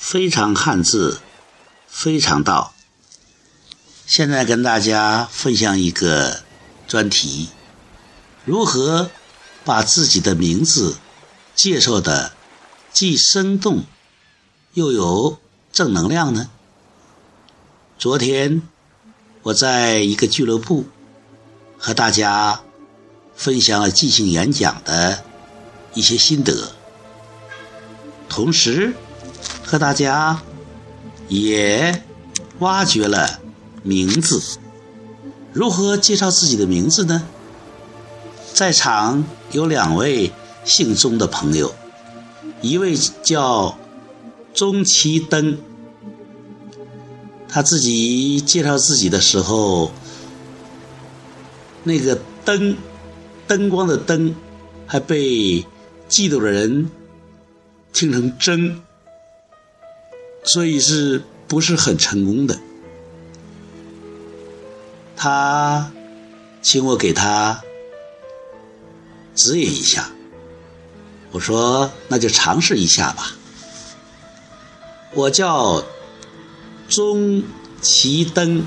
非常汉字，非常道。现在跟大家分享一个专题：如何把自己的名字介绍的既生动又有正能量呢？昨天我在一个俱乐部和大家分享了即兴演讲的一些心得，同时。和大家也挖掘了名字，如何介绍自己的名字呢？在场有两位姓钟的朋友，一位叫钟其灯，他自己介绍自己的时候，那个灯，灯光的灯，还被嫉妒的人听成真。所以是不是很成功的？他请我给他指引一下，我说那就尝试一下吧。我叫钟奇登，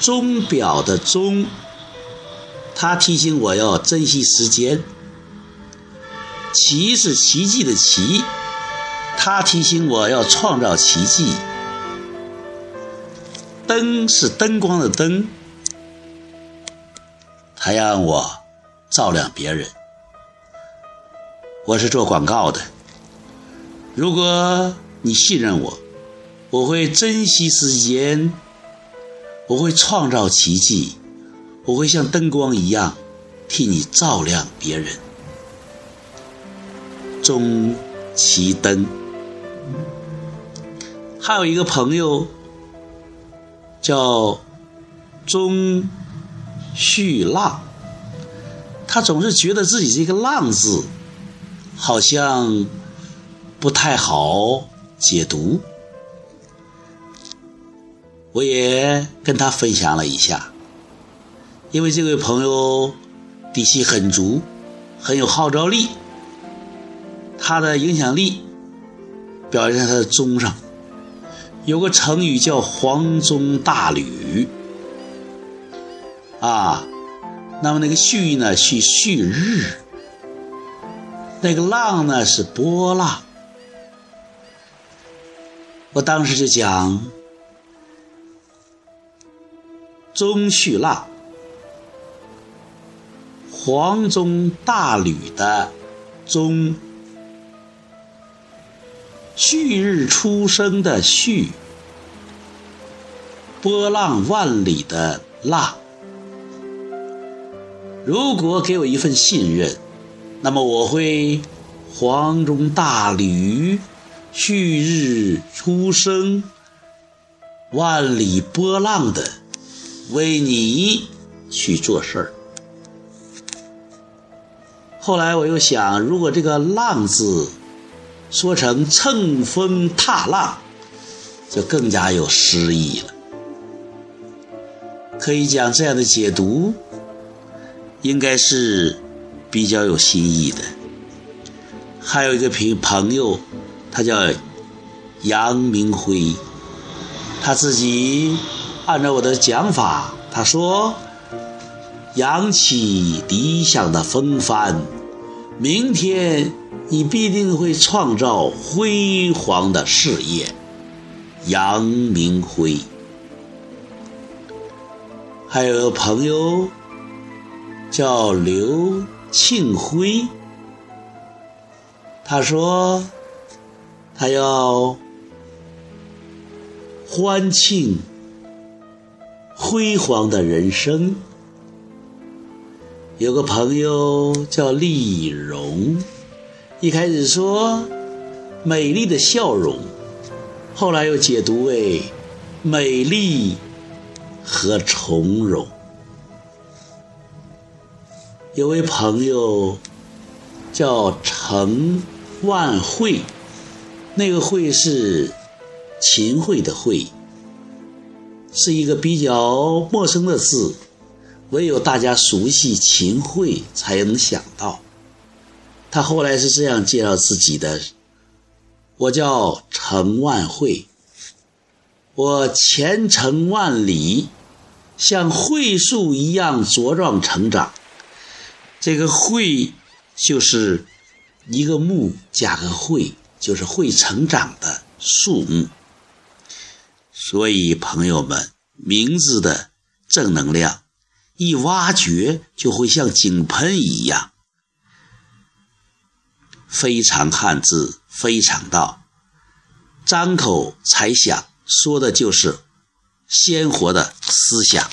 钟表的钟，他提醒我要珍惜时间。奇是奇迹的奇。他提醒我要创造奇迹。灯是灯光的灯，他让我照亮别人。我是做广告的，如果你信任我，我会珍惜时间，我会创造奇迹，我会像灯光一样替你照亮别人。中其灯。还有一个朋友叫钟旭浪，他总是觉得自己这个“浪”字好像不太好解读。我也跟他分享了一下，因为这位朋友底气很足，很有号召力，他的影响力表现在他的中上。有个成语叫“黄钟大吕”，啊，那么那个“旭”呢，是旭日；那个“浪”呢，是波浪。我当时就讲“钟旭浪”，黄钟大吕的“钟”。旭日初升的旭，波浪万里的浪。如果给我一份信任，那么我会黄钟大吕，旭日初升，万里波浪的为你去做事儿。后来我又想，如果这个“浪”字。说成乘风踏浪，就更加有诗意了。可以讲这样的解读，应该是比较有新意的。还有一个朋朋友，他叫杨明辉，他自己按照我的讲法，他说：“扬起理想的风帆，明天。”你必定会创造辉煌的事业，杨明辉。还有个朋友叫刘庆辉，他说他要欢庆辉煌的人生。有个朋友叫丽蓉。一开始说美丽的笑容，后来又解读为美丽和从容。有位朋友叫程万慧，那个“慧”是秦桧的“慧”，是一个比较陌生的字，唯有大家熟悉秦桧才能想到。他后来是这样介绍自己的：“我叫程万惠，我前程万里，像桧树一样茁壮成长。这个桧就是一个木加个会，就是会成长的树木。所以，朋友们，名字的正能量一挖掘，就会像井喷一样，非常汉字，非常道，张口才想说的就是鲜活的思想。